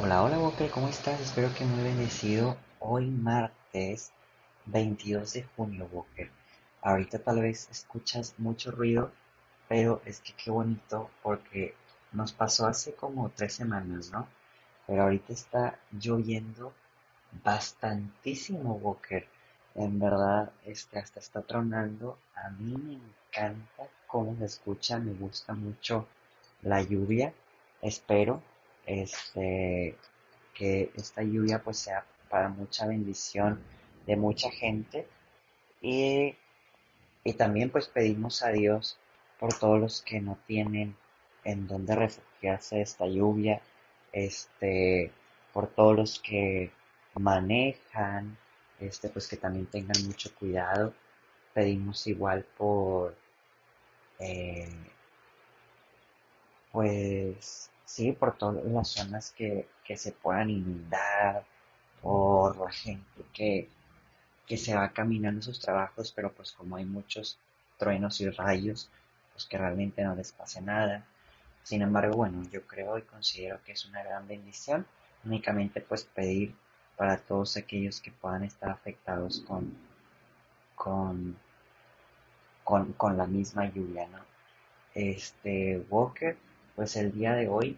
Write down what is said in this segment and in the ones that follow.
Hola, hola Walker, ¿cómo estás? Espero que muy bendecido. Hoy martes 22 de junio, Walker. Ahorita tal vez escuchas mucho ruido, pero es que qué bonito porque nos pasó hace como tres semanas, ¿no? Pero ahorita está lloviendo bastantísimo, Walker. En verdad, este hasta está tronando. A mí me encanta cómo se escucha, me gusta mucho la lluvia. Espero este, que esta lluvia pues sea para mucha bendición de mucha gente y, y también pues pedimos a Dios por todos los que no tienen en dónde refugiarse esta lluvia, este, por todos los que manejan, este, pues que también tengan mucho cuidado. Pedimos igual por, eh, pues, sí, por todas las zonas que, que se puedan inundar, por la gente que, que se va caminando sus trabajos, pero pues como hay muchos truenos y rayos, pues que realmente no les pase nada. Sin embargo, bueno, yo creo y considero que es una gran bendición únicamente pues pedir para todos aquellos que puedan estar afectados con, con, con, con la misma lluvia, ¿no? Este, Walker, pues el día de hoy,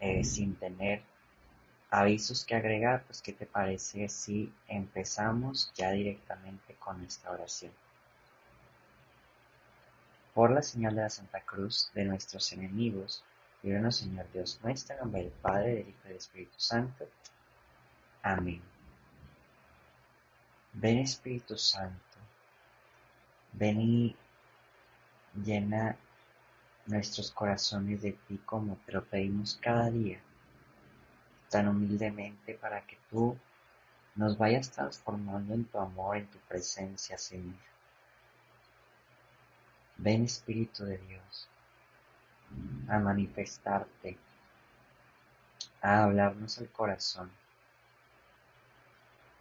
eh, sin tener avisos que agregar, pues ¿qué te parece si empezamos ya directamente con esta oración? Por la señal de la Santa Cruz de nuestros enemigos, líbranos Señor Dios nuestro, en nombre del Padre, del Hijo y del Espíritu Santo. Amén. Ven Espíritu Santo, ven y llena nuestros corazones de ti como te lo pedimos cada día, tan humildemente para que tú nos vayas transformando en tu amor, en tu presencia, Señor. Ven Espíritu de Dios a manifestarte, a hablarnos al corazón,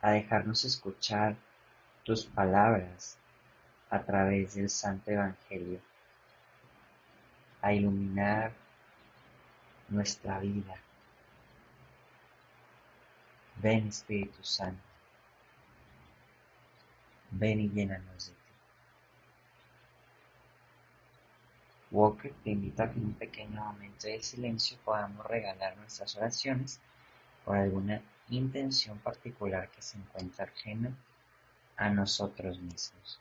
a dejarnos escuchar tus palabras a través del Santo Evangelio a iluminar nuestra vida. Ven Espíritu Santo, ven y llénanos de ti. Walker te invita a que en un pequeño momento de silencio podamos regalar nuestras oraciones por alguna intención particular que se encuentra ajena a nosotros mismos.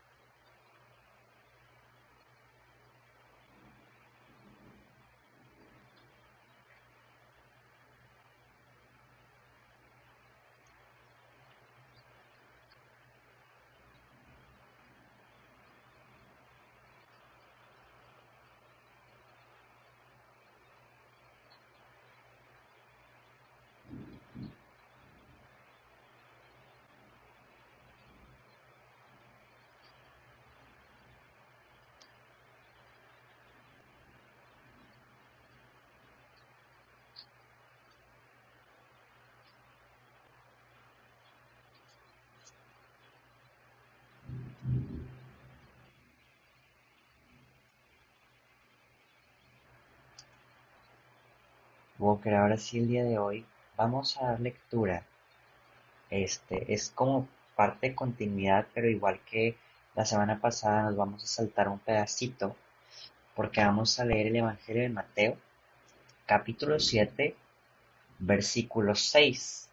Walker, ahora sí el día de hoy vamos a dar lectura. Este es como parte de continuidad, pero igual que la semana pasada nos vamos a saltar un pedacito porque vamos a leer el Evangelio de Mateo, capítulo 7, versículo 6.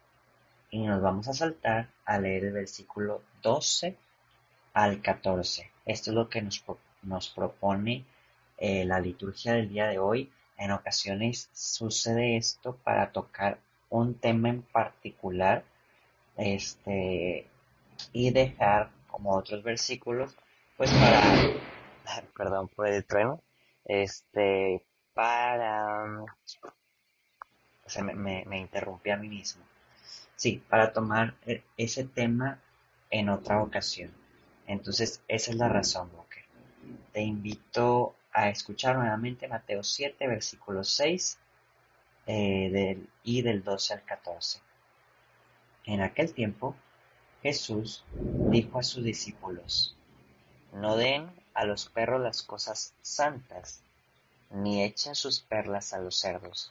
Y nos vamos a saltar a leer el versículo 12 al 14. Esto es lo que nos, nos propone eh, la liturgia del día de hoy en ocasiones sucede esto para tocar un tema en particular este y dejar como otros versículos pues para perdón por el trueno este para o sea, me, me interrumpí a mí mismo sí para tomar e, ese tema en otra ocasión entonces esa es la razón Boque. te invito a escuchar nuevamente Mateo 7, versículo 6 eh, del, y del 12 al 14. En aquel tiempo, Jesús dijo a sus discípulos, no den a los perros las cosas santas, ni echen sus perlas a los cerdos.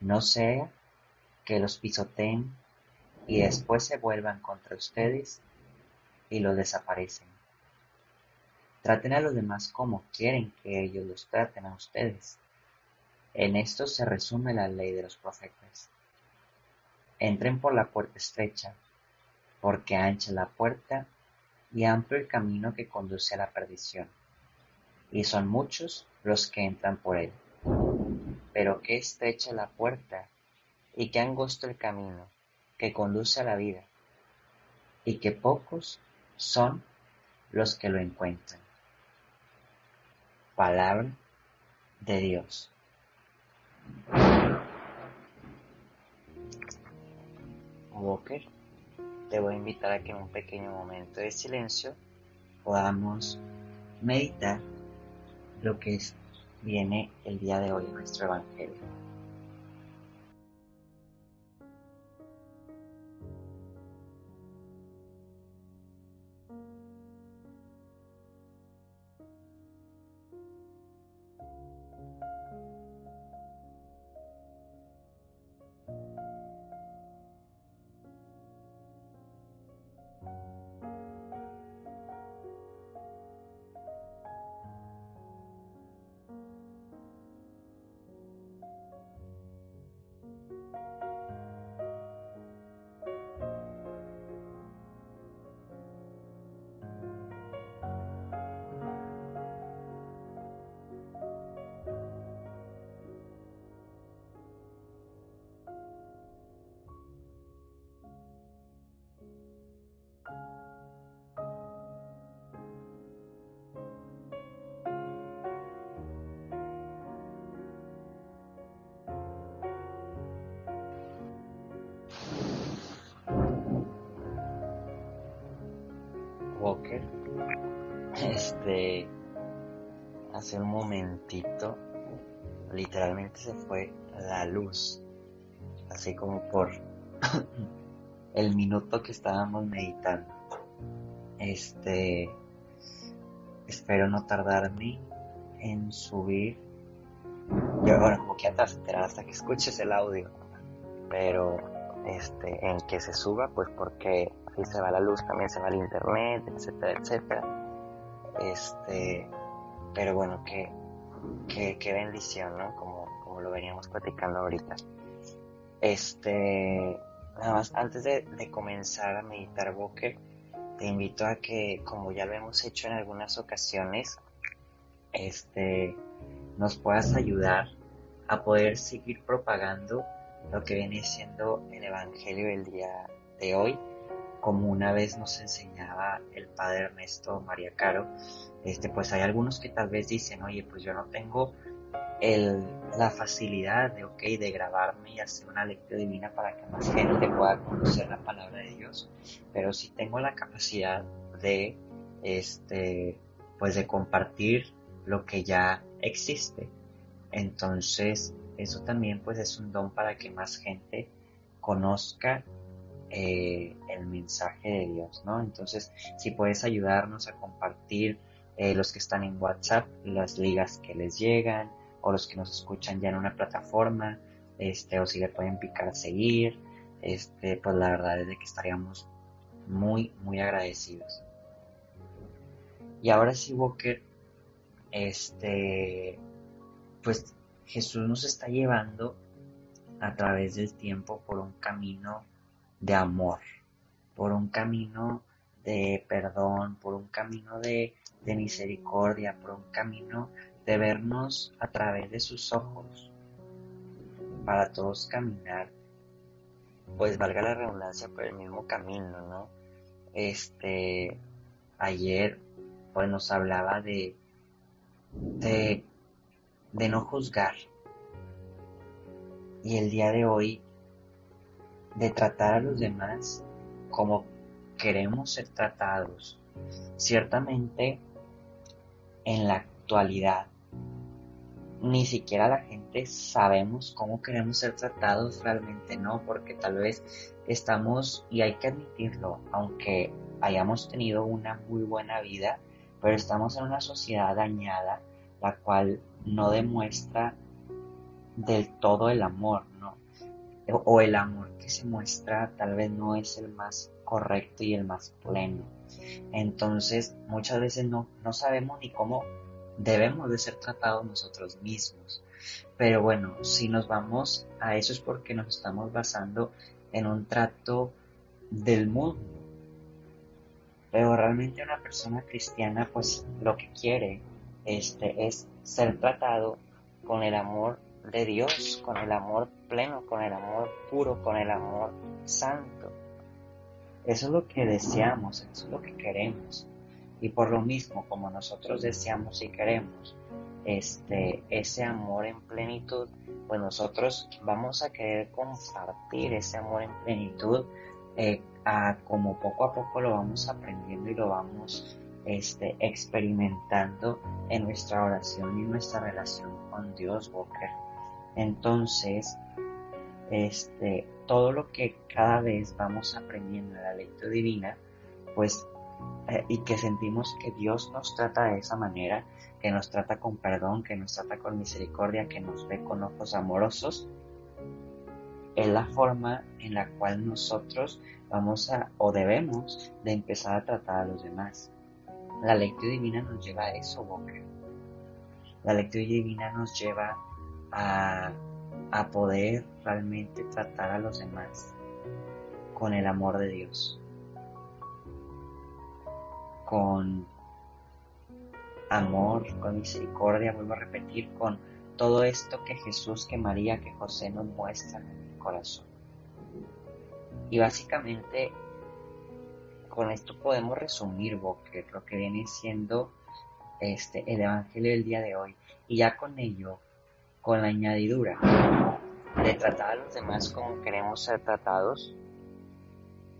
No sea que los pisoteen y después se vuelvan contra ustedes y los desaparecen. Traten a los demás como quieren que ellos los traten a ustedes. En esto se resume la ley de los profetas. Entren por la puerta estrecha, porque ancha la puerta y amplio el camino que conduce a la perdición, y son muchos los que entran por él. Pero qué estrecha la puerta y qué angosto el camino que conduce a la vida, y que pocos son los que lo encuentran. Palabra de Dios. Walker, te voy a invitar a que en un pequeño momento de silencio podamos meditar lo que viene el día de hoy en nuestro Evangelio. Este, hace un momentito, literalmente se fue la luz, así como por el minuto que estábamos meditando. Este, espero no tardarme en subir. Yo, bueno, como que antes hasta que escuches el audio, pero este, en que se suba, pues porque si se va la luz también se va el internet, etcétera, etcétera. Este, pero bueno, qué, qué, bendición, ¿no? Como, como lo veníamos platicando ahorita. Este, nada más, antes de, de comenzar a meditar Boque, te invito a que, como ya lo hemos hecho en algunas ocasiones, este, nos puedas ayudar a poder seguir propagando lo que viene siendo el Evangelio del día de hoy como una vez nos enseñaba el padre Ernesto María Caro, este, pues hay algunos que tal vez dicen, oye, pues yo no tengo el, la facilidad de, de grabarme y hacer una lectura divina para que más gente pueda conocer la palabra de Dios, pero sí tengo la capacidad de, este, pues de compartir lo que ya existe. Entonces, eso también pues es un don para que más gente conozca eh, el mensaje de Dios, ¿no? Entonces, si puedes ayudarnos a compartir eh, los que están en WhatsApp, las ligas que les llegan, o los que nos escuchan ya en una plataforma, este, o si le pueden picar a seguir, este, pues la verdad es de que estaríamos muy, muy agradecidos. Y ahora sí, Walker, este, pues Jesús nos está llevando a través del tiempo por un camino de amor, por un camino de perdón, por un camino de, misericordia, por un camino de vernos a través de sus ojos, para todos caminar, pues valga la redundancia, por el mismo camino, ¿no? Este, ayer, pues nos hablaba de, de, de no juzgar. Y el día de hoy de tratar a los demás como queremos ser tratados. Ciertamente, en la actualidad, ni siquiera la gente sabemos cómo queremos ser tratados, realmente no, porque tal vez estamos, y hay que admitirlo, aunque hayamos tenido una muy buena vida, pero estamos en una sociedad dañada, la cual no demuestra del todo el amor, o el amor que se muestra tal vez no es el más correcto y el más pleno. Entonces muchas veces no, no sabemos ni cómo debemos de ser tratados nosotros mismos. Pero bueno, si nos vamos a eso es porque nos estamos basando en un trato del mundo. Pero realmente una persona cristiana pues lo que quiere este, es ser tratado con el amor de Dios, con el amor pleno, con el amor puro, con el amor santo. Eso es lo que deseamos, eso es lo que queremos. Y por lo mismo, como nosotros deseamos y queremos este, ese amor en plenitud, pues nosotros vamos a querer compartir ese amor en plenitud eh, a como poco a poco lo vamos aprendiendo y lo vamos este, experimentando en nuestra oración y nuestra relación con Dios, Walker. Entonces, este, todo lo que cada vez vamos aprendiendo en la lectura divina, pues, eh, y que sentimos que Dios nos trata de esa manera, que nos trata con perdón, que nos trata con misericordia, que nos ve con ojos amorosos, es la forma en la cual nosotros vamos a o debemos de empezar a tratar a los demás. La lectura divina nos lleva a eso, Walker. La lectura divina nos lleva a, a poder realmente tratar a los demás con el amor de Dios, con amor, con misericordia, vuelvo a repetir, con todo esto que Jesús, que María, que José nos muestran en el corazón. Y básicamente con esto podemos resumir Boque, lo que viene siendo este, el Evangelio del día de hoy. Y ya con ello, con la añadidura de tratar a los demás como queremos ser tratados,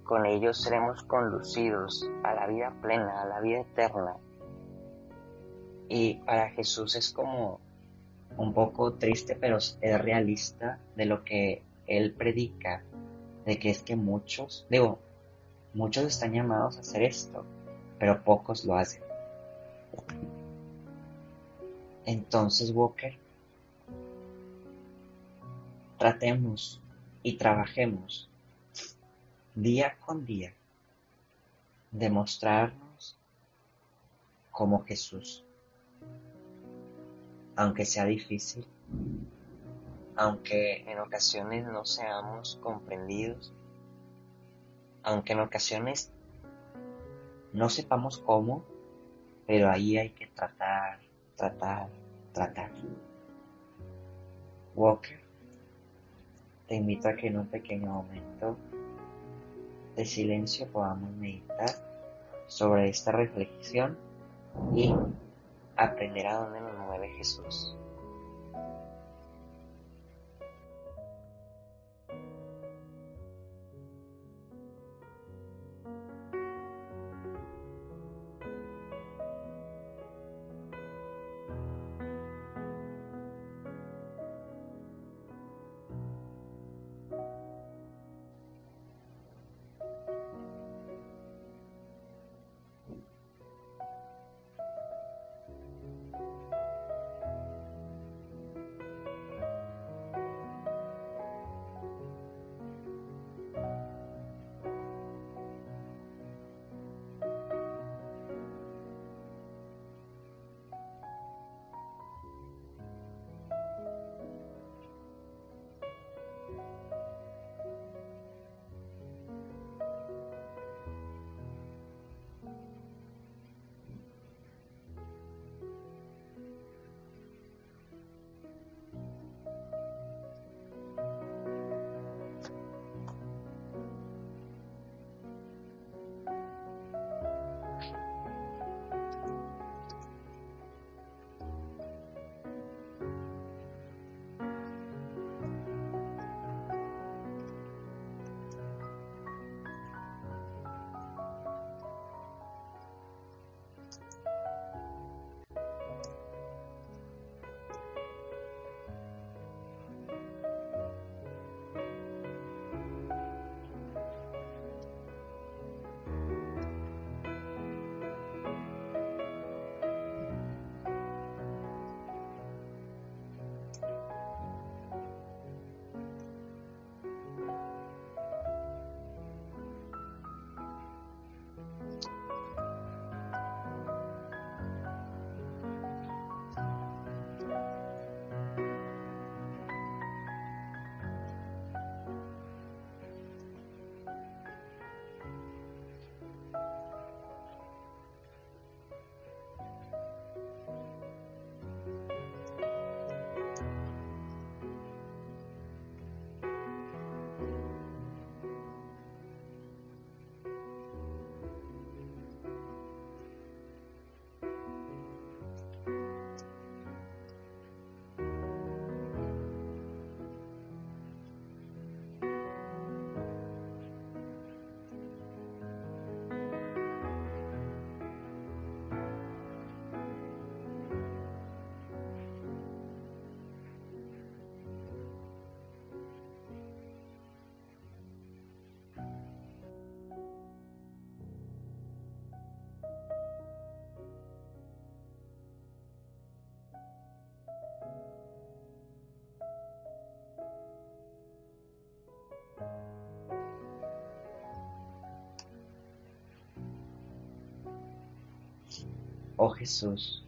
con ellos seremos conducidos a la vida plena, a la vida eterna. Y para Jesús es como un poco triste, pero es realista de lo que él predica, de que es que muchos, digo, Muchos están llamados a hacer esto, pero pocos lo hacen. Entonces, Walker, tratemos y trabajemos día con día de mostrarnos como Jesús. Aunque sea difícil, aunque en ocasiones no seamos comprendidos, aunque en ocasiones no sepamos cómo, pero ahí hay que tratar, tratar, tratar. Walker, te invito a que en un pequeño momento de silencio podamos meditar sobre esta reflexión y aprender a dónde nos mueve Jesús. Oh Jesús,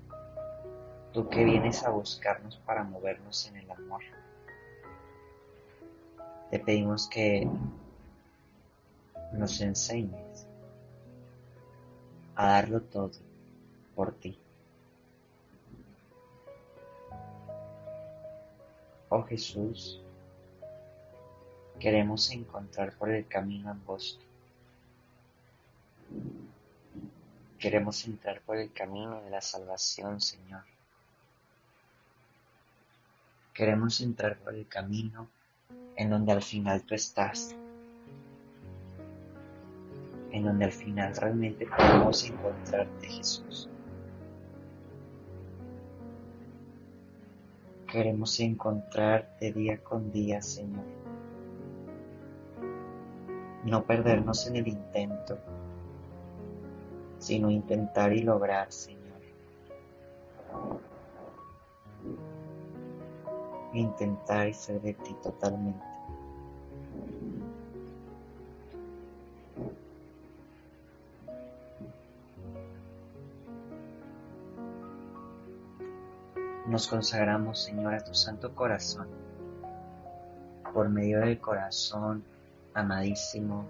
tú que vienes a buscarnos para movernos en el amor, te pedimos que nos enseñes a darlo todo por ti. Oh Jesús, queremos encontrar por el camino angosto. Queremos entrar por el camino de la salvación, Señor. Queremos entrar por el camino en donde al final tú estás. En donde al final realmente podemos encontrarte, Jesús. Queremos encontrarte día con día, Señor. No perdernos en el intento, sino intentar y lograr, Señor. Intentar y ser de ti totalmente. Nos consagramos, Señor, a tu santo corazón, por medio del corazón amadísimo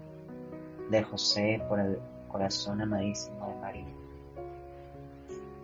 de José, por el corazón amadísimo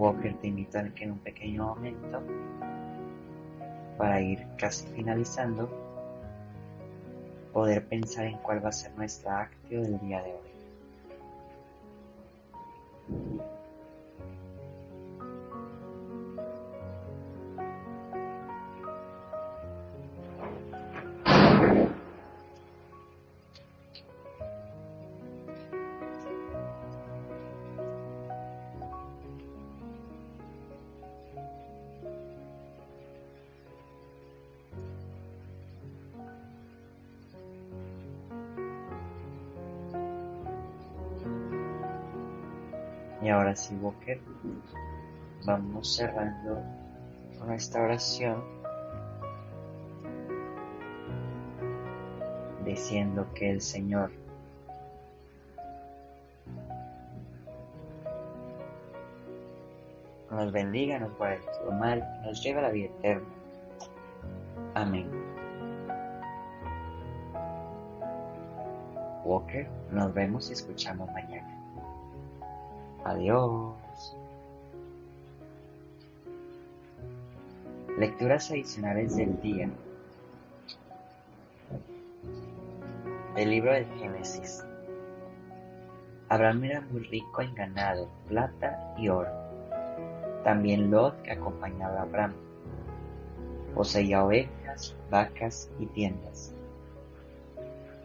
Walker te invito a que en un pequeño momento, para ir casi finalizando, poder pensar en cuál va a ser nuestra actio del día de hoy. Y ahora sí, Walker, vamos cerrando nuestra oración diciendo que el Señor nos bendiga, nos guarde todo mal, nos lleve a la vida eterna. Amén. Walker, nos vemos y escuchamos mañana. Adiós. Lecturas adicionales del día. El libro del Génesis. Abraham era muy rico en ganado, plata y oro. También Lot, que acompañaba a Abraham, poseía ovejas, vacas y tiendas.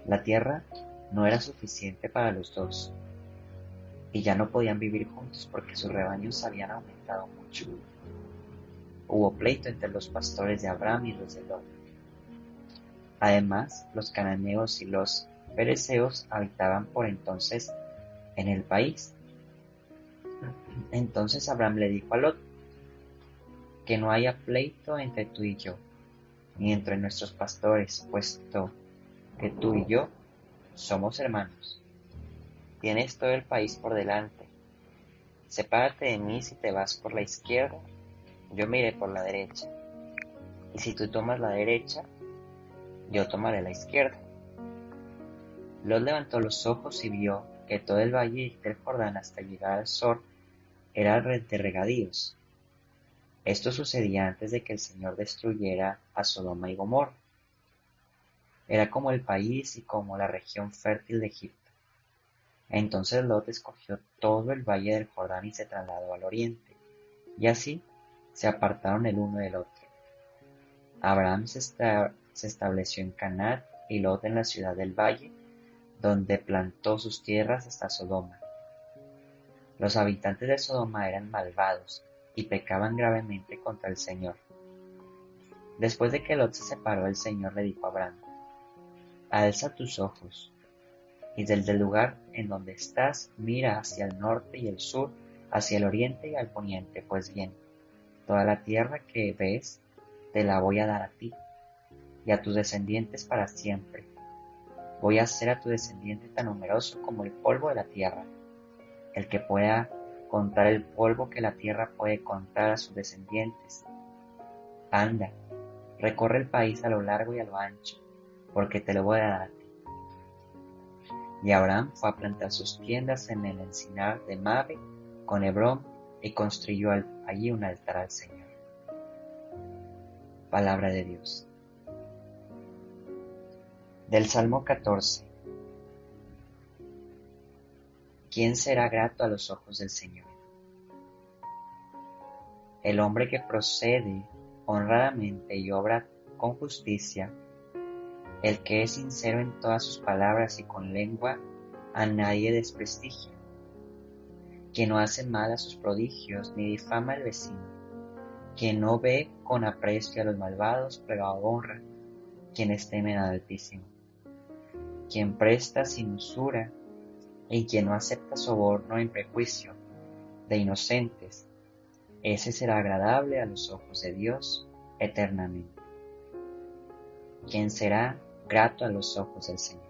La tierra no era suficiente para los dos y ya no podían vivir juntos porque sus rebaños habían aumentado mucho. Hubo pleito entre los pastores de Abraham y los de Lot. Además, los cananeos y los pereceos habitaban por entonces en el país. Entonces Abraham le dijo a Lot, que no haya pleito entre tú y yo, ni entre nuestros pastores, puesto que tú y yo somos hermanos. Tienes todo el país por delante. Sepárate de mí si te vas por la izquierda, yo me iré por la derecha. Y si tú tomas la derecha, yo tomaré la izquierda. Lot levantó los ojos y vio que todo el valle del Jordán hasta llegar al sur era de regadíos. Esto sucedía antes de que el Señor destruyera a Sodoma y Gomorra. Era como el país y como la región fértil de Egipto. Entonces Lot escogió todo el valle del Jordán y se trasladó al oriente, y así se apartaron el uno del otro. Abraham se, estableció en Canaán y Lot en la ciudad del valle, donde plantó sus tierras hasta Sodoma, Los habitantes de Sodoma eran malvados y pecaban gravemente contra el Señor. Después de que Lot se separó, el Señor le dijo a Abraham, Alza tus ojos, y desde el lugar en donde estás mira hacia el norte y el sur, hacia el oriente y al poniente, pues bien, toda la tierra que ves te la voy a dar a ti y a tus descendientes para siempre. Voy a hacer a tu descendiente tan numeroso como el polvo de la tierra. El que pueda contar el polvo que la tierra puede contar a sus descendientes. Anda, recorre el país a lo largo y a lo ancho, porque te lo voy a dar a ti. Y Abraham fue a plantar sus tiendas en el encinar de Mabe con Hebrón y construyó allí un altar al Señor. Palabra de Dios. Del Salmo 14. ¿Quién será grato a los ojos del Señor? El hombre que procede honradamente y obra con justicia, el que es sincero en todas sus palabras y con lengua a nadie desprestigia, quien no hace mal a sus prodigios ni difama al vecino, quien no ve con aprecio a los malvados, pero honra quienes temen al Altísimo. Quien presta sin usura y quien no acepta soborno en prejuicio de inocentes, ese será agradable a los ojos de Dios eternamente. Quien será grato a los ojos del Señor.